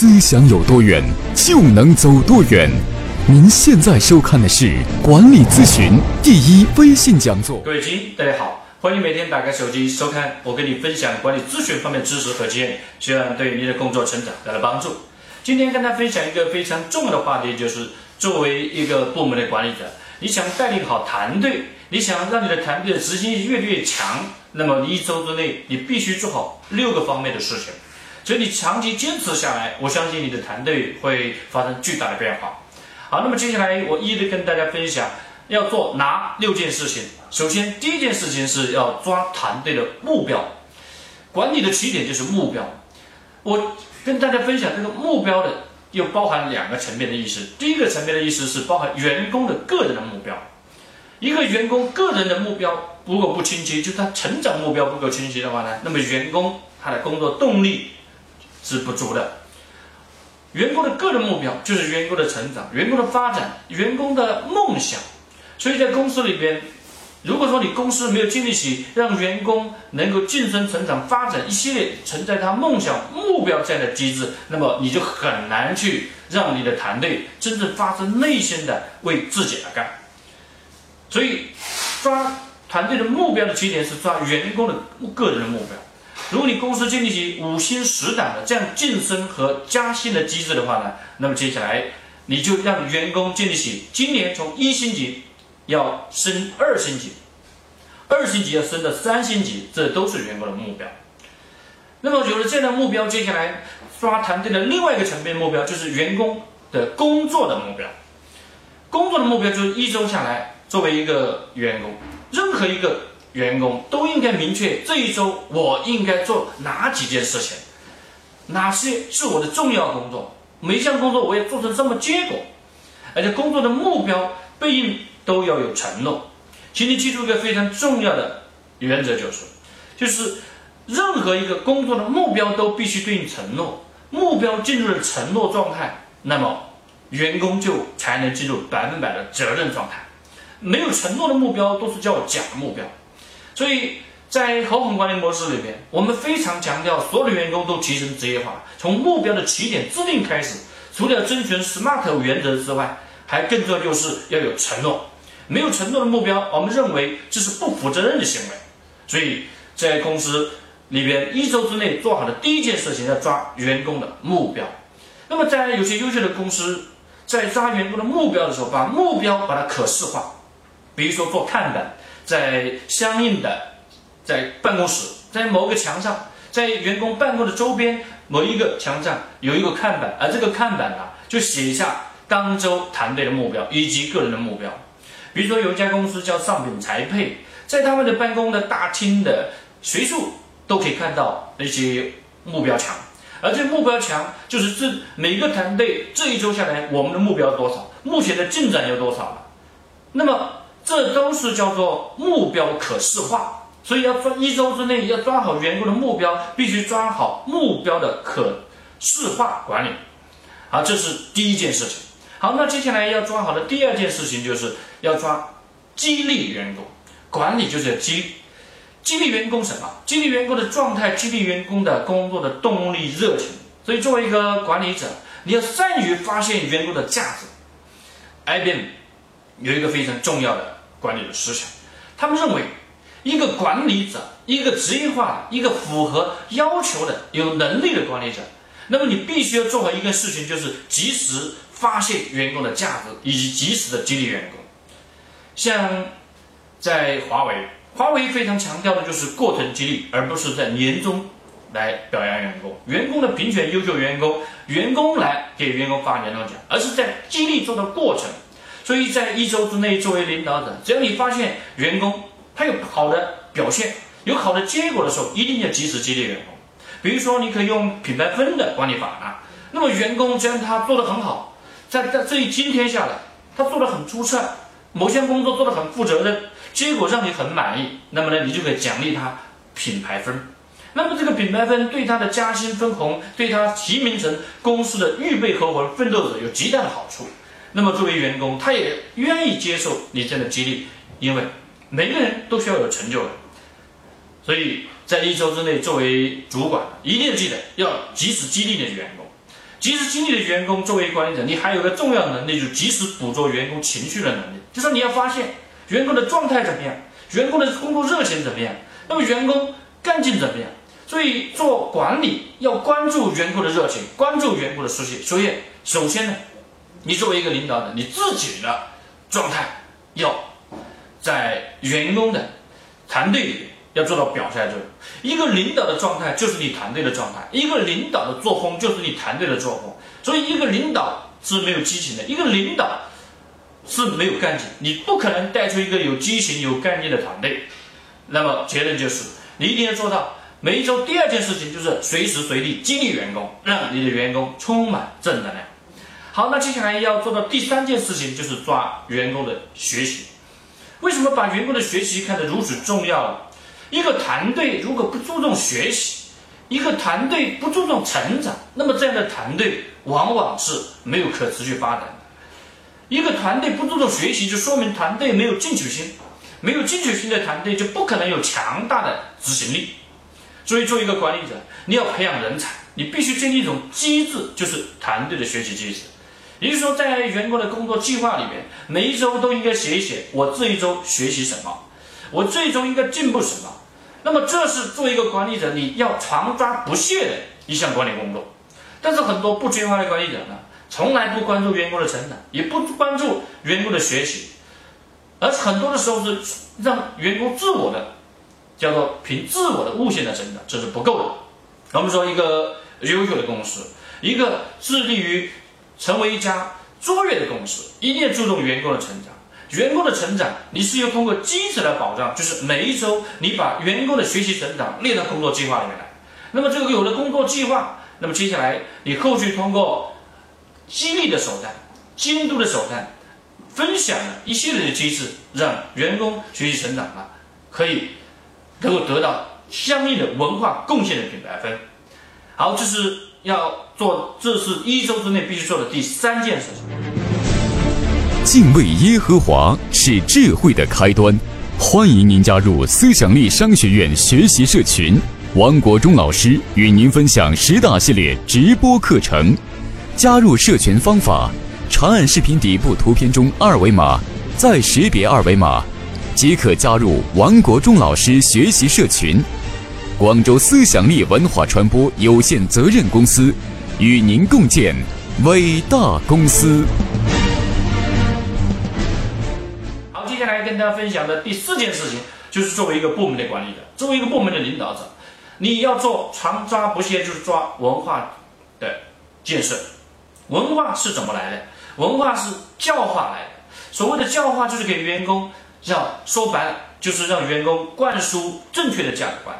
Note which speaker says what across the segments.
Speaker 1: 思想有多远，就能走多远。您现在收看的是管理咨询第一微信讲座。
Speaker 2: 各位亲，大家好，欢迎每天打开手机收看我跟你分享管理咨询方面知识和经验，希望对您的工作成长带来帮助。今天跟大家分享一个非常重要的话题，就是作为一个部门的管理者，你想带领好团队，你想让你的团队的执行力越来越强，那么你一周之内你必须做好六个方面的事情。所以你长期坚持下来，我相信你的团队会发生巨大的变化。好，那么接下来我一一的跟大家分享要做哪六件事情。首先，第一件事情是要抓团队的目标，管理的起点就是目标。我跟大家分享这个目标的，又包含两个层面的意思。第一个层面的意思是包含员工的个人的目标。一个员工个人的目标如果不清晰，就他成长目标不够清晰的话呢，那么员工他的工作动力是不足的。员工的个人目标就是员工的成长、员工的发展、员工的梦想。所以在公司里边，如果说你公司没有建立起让员工能够晋升、成长、发展一系列存在他梦想目标这样的机制，那么你就很难去让你的团队真正发自内心的为自己而干。所以，抓团队的目标的起点是抓员工的个人的目标。如果你公司建立起五星十档的这样晋升和加薪的机制的话呢，那么接下来你就让员工建立起今年从一星级要升二星级，二星级要升到三星级，这都是员工的目标。那么有了这样的目标，接下来抓团队的另外一个层面目标就是员工的工作的目标。工作的目标就是一周下来，作为一个员工，任何一个。员工都应该明确这一周我应该做哪几件事情，哪些是我的重要工作，每一项工作我要做成什么结果，而且工作的目标对应都要有承诺。请你记住一个非常重要的原则，就是，就是任何一个工作的目标都必须对应承诺，目标进入了承诺状态，那么员工就才能进入百分百的责任状态。没有承诺的目标都是叫假目标。所以在合伙管理模式里边，我们非常强调所有的员工都提升职业化。从目标的起点制定开始，除了遵循 SMART 原则之外，还更重要就是要有承诺。没有承诺的目标，我们认为这是不负责任的行为。所以在公司里边，一周之内做好的第一件事情要抓员工的目标。那么在有些优秀的公司，在抓员工的目标的时候，把目标把它可视化，比如说做看板。在相应的，在办公室，在某个墙上，在员工办公的周边某一个墙上有一个看板，而这个看板啊，就写一下当周团队的目标以及个人的目标。比如说有一家公司叫上品财配，在他们的办公的大厅的随处都可以看到那些目标墙，而这目标墙就是这每个团队这一周下来我们的目标多少，目前的进展有多少了，那么。这都是叫做目标可视化，所以要抓一周之内要抓好员工的目标，必须抓好目标的可视化管理。好，这是第一件事情。好，那接下来要抓好的第二件事情就是要抓激励员工。管理就是要激激励员工什么？激励员工的状态，激励员工的工作的动力热情。所以作为一个管理者，你要善于发现员工的价值。IBM 有一个非常重要的。管理的思想，他们认为，一个管理者，一个职业化、一个符合要求的、有能力的管理者，那么你必须要做好一个事情，就是及时发现员工的价值，以及及时的激励员工。像在华为，华为非常强调的就是过程激励，而不是在年终来表扬员工，员工的评选优秀员工，员工来给员工发年终奖，而是在激励中的过程。所以在一周之内，作为领导者，只要你发现员工他有好的表现、有好的结果的时候，一定要及时激励员工。比如说，你可以用品牌分的管理法啊。那么员工只要他做得很好，在在这一今天下来，他做得很出色，某项工作做得很负责任，结果让你很满意，那么呢，你就可以奖励他品牌分。那么这个品牌分对他的加薪分红，对他提名成公司的预备合伙人、奋斗者有极大的好处。那么作为员工，他也愿意接受你这样的激励，因为每个人都需要有成就感。所以在一周之内，作为主管，一定要记得要及时激励你的员工。及时激励的员工作为管理者，你还有个重要能力，就是及时捕捉员工情绪的能力。就说你要发现员工的状态怎么样，员工的工作热情怎么样，那么员工干劲怎么样。所以做管理要关注员工的热情，关注员工的士气。所以首先呢，你作为一个领导者，你自己的状态要在员工的团队里。要做到表率作用。一个领导的状态就是你团队的状态，一个领导的作风就是你团队的作风。所以，一个领导是没有激情的，一个领导是没有干劲。你不可能带出一个有激情、有干劲的团队。那么，结论就是，你一定要做到每一周第二件事情就是随时随地激励员工，让你的员工充满正能量。好，那接下来要做到第三件事情就是抓员工的学习。为什么把员工的学习看得如此重要？一个团队如果不注重学习，一个团队不注重成长，那么这样的团队往往是没有可持续发展的。一个团队不注重学习，就说明团队没有进取心，没有进取心的团队就不可能有强大的执行力。所以，作为一个管理者，你要培养人才，你必须建立一种机制，就是团队的学习机制。也就是说，在员工的工作计划里面，每一周都应该写一写我这一周学习什么。我最终应该进步什么？那么这是作为一个管理者你要常抓不懈的一项管理工作。但是很多不专化的管理者呢，从来不关注员工的成长，也不关注员工的学习，而很多的时候是让员工自我的叫做凭自我的悟性的成长，这是不够的。我们说一个优秀的公司，一个致力于成为一家卓越的公司，一定要注重员工的成长。员工的成长，你是要通过机制来保障，就是每一周你把员工的学习成长列到工作计划里面来。那么这个有了工作计划，那么接下来你后续通过激励的手段、监督的手段、分享的一系列的机制，让员工学习成长了，可以能够得到相应的文化贡献的品牌分。好，这是要做，这是一周之内必须做的第三件事情。
Speaker 1: 敬畏耶和华是智慧的开端，欢迎您加入思想力商学院学习社群。王国忠老师与您分享十大系列直播课程。加入社群方法：长按视频底部图片中二维码，再识别二维码，即可加入王国忠老师学习社群。广州思想力文化传播有限责任公司与您共建伟大公司。
Speaker 2: 好接下来跟大家分享的第四件事情，就是作为一个部门的管理者，作为一个部门的领导者，你要做常抓不懈，就是抓文化的建设。文化是怎么来的？文化是教化来的。所谓的教化，就是给员工，要说白了，就是让员工灌输正确的价值观。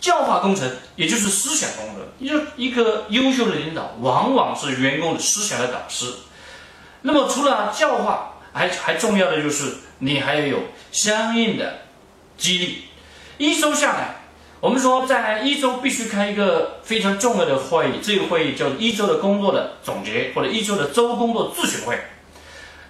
Speaker 2: 教化工程，也就是思想工程。一个一个优秀的领导，往往是员工的思想的导师。那么，除了教化，还还重要的就是你还要有相应的激励。一周下来，我们说在一周必须开一个非常重要的会议，这个会议叫一周的工作的总结或者一周的周工作咨询会。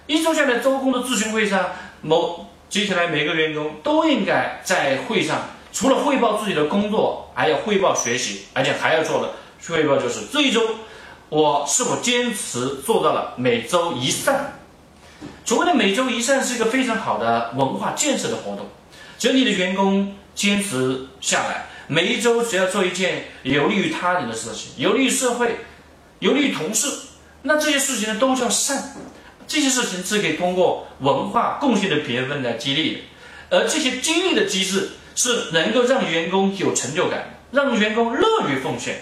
Speaker 2: 一周下来周工作咨询会上，某接下来每个员工都应该在会上除了汇报自己的工作，还要汇报学习，而且还要做的汇报就是这一周我是否坚持做到了每周一善。所谓的每周一善是一个非常好的文化建设的活动，只要你的员工坚持下来，每一周只要做一件有利于他人的事情，有利于社会，有利于同事，那这些事情呢都叫善。这些事情是可以通过文化贡献的评分来激励的，而这些激励的机制是能够让员工有成就感，让员工乐于奉献。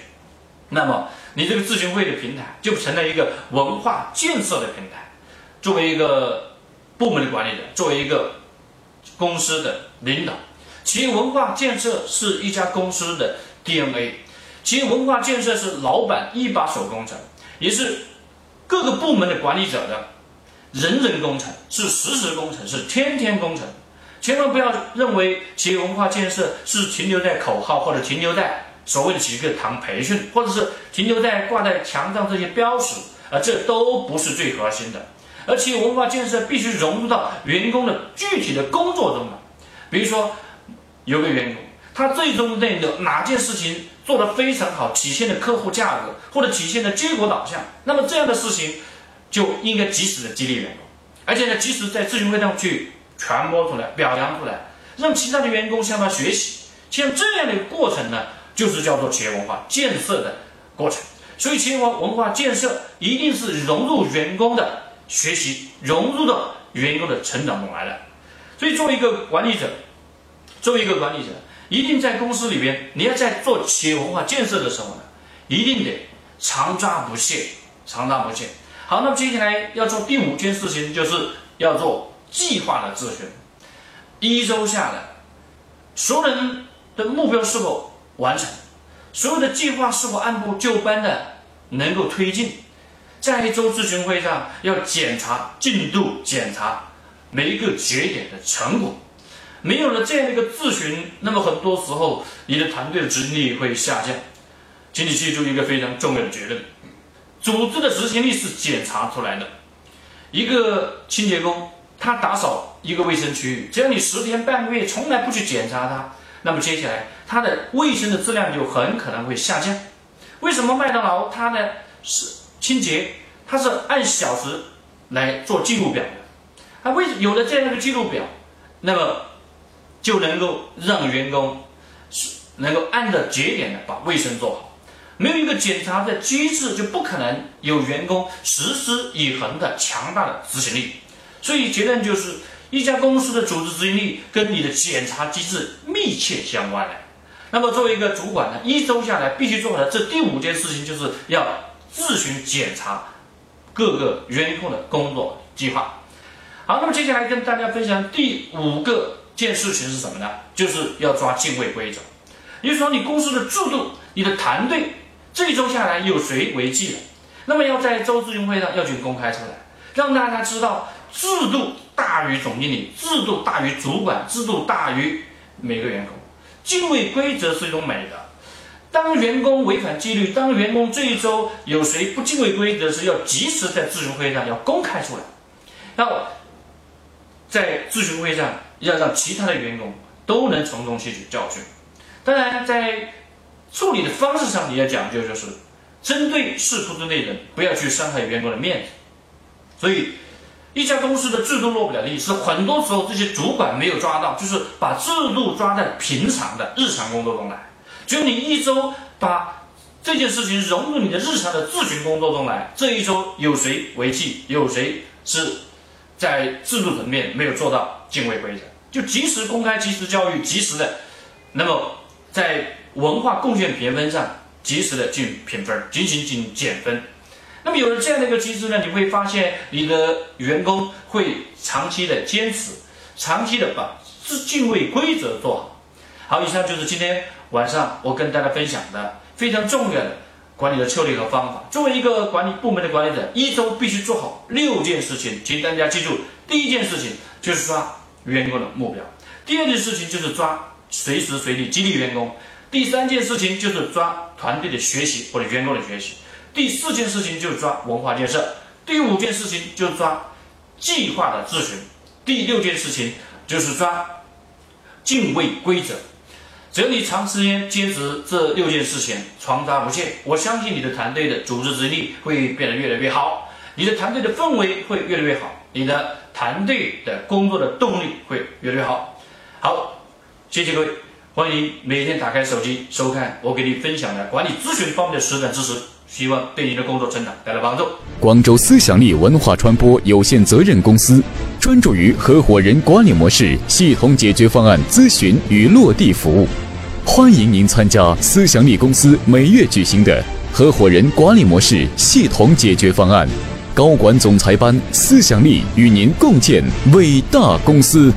Speaker 2: 那么你这个咨询会的平台就成了一个文化建设的平台。作为一个部门的管理者，作为一个公司的领导，企业文化建设是一家公司的 DNA。企业文化建设是老板一把手工程，也是各个部门的管理者的人人工程，是实时工程，是天天工程。千万不要认为企业文化建设是停留在口号，或者停留在所谓的几个堂培训，或者是停留在挂在墙上这些标识，啊，这都不是最核心的。而企业文化建设必须融入到员工的具体的工作中来。比如说，有个员工，他最终那个哪件事情做得非常好，体现了客户价格或者体现了结果导向，那么这样的事情就应该及时的激励员工，而且呢，及时在咨询会上去传播出来、表扬出来，让其他的员工向他学习。像这样的过程呢，就是叫做企业文化建设的过程。所以，企业文文化建设一定是融入员工的学习，融入到员工的成长中来的。所以，作为一个管理者，作为一个管理者。一定在公司里边，你要在做企业文化建设的时候呢，一定得常抓不懈，常抓不懈。好，那么接下来要做第五件事情，就是要做计划的咨询。一周下来，所有人的目标是否完成？所有的计划是否按部就班的能够推进？在一周咨询会上要检查进度，检查每一个节点的成果。没有了这样一个咨询，那么很多时候你的团队的执行力会下降。请你记住一个非常重要的结论：组织的执行力是检查出来的。一个清洁工，他打扫一个卫生区域，只要你十天半个月从来不去检查它，那么接下来它的卫生的质量就很可能会下降。为什么麦当劳它呢是清洁，它是按小时来做记录表的？它为有了这样一个记录表，那么。就能够让员工是能够按照节点的把卫生做好，没有一个检查的机制，就不可能有员工持之以恒的强大的执行力。所以结论就是，一家公司的组织执行力跟你的检查机制密切相关的。那么作为一个主管呢，一周下来必须做好的这第五件事情，就是要自行检查各个员工的工作计划。好，那么接下来跟大家分享第五个。件事情是什么呢？就是要抓敬畏规则。也就是说，你公司的制度、你的团队这一周下来有谁违纪了？那么要在周咨询会上要去公开出来，让大家知道制度大于总经理，制度大于主管，制度大于每个员工。敬畏规则是一种美德。当员工违反纪律，当员工这一周有谁不敬畏规则时，要及时在咨询会上要公开出来。那在咨询会上。要让其他的员工都能从中吸取教训。当然，在处理的方式上，你要讲究就是针对事故的内容，不要去伤害员工的面子。所以，一家公司的制度落不了地，是很多时候这些主管没有抓到，就是把制度抓在平常的日常工作中来。只有你一周把这件事情融入你的日常的咨询工作中来，这一周有谁违纪，有谁是。在制度层面没有做到敬畏规则，就及时公开、及时教育、及时的，那么在文化贡献评分上及时的进评分，进行进行减分。那么有了这样的一个机制呢，你会发现你的员工会长期的坚持，长期的把自敬畏规则做好。好，以上就是今天晚上我跟大家分享的非常重要的。管理的策略和方法。作为一个管理部门的管理者，一周必须做好六件事情，请大家记住：第一件事情就是抓员工的目标；第二件事情就是抓随时随地激励员工；第三件事情就是抓团队的学习或者员工的学习；第四件事情就是抓文化建设；第五件事情就是抓计划的咨询；第六件事情就是抓敬畏规则。只要你长时间坚持这六件事情，常抓不懈，我相信你的团队的组织执行力会变得越来越好，你的团队的氛围会越来越好，你的团队的工作的动力会越来越好。好，谢谢各位，欢迎每天打开手机收看我给你分享的管理咨询方面的实战知识，希望对您的工作成长带来帮助。
Speaker 1: 广州思想力文化传播有限责任公司专注于合伙人管理模式系统解决方案咨询与落地服务。欢迎您参加思想力公司每月举行的合伙人管理模式系统解决方案高管总裁班，思想力与您共建伟大公司。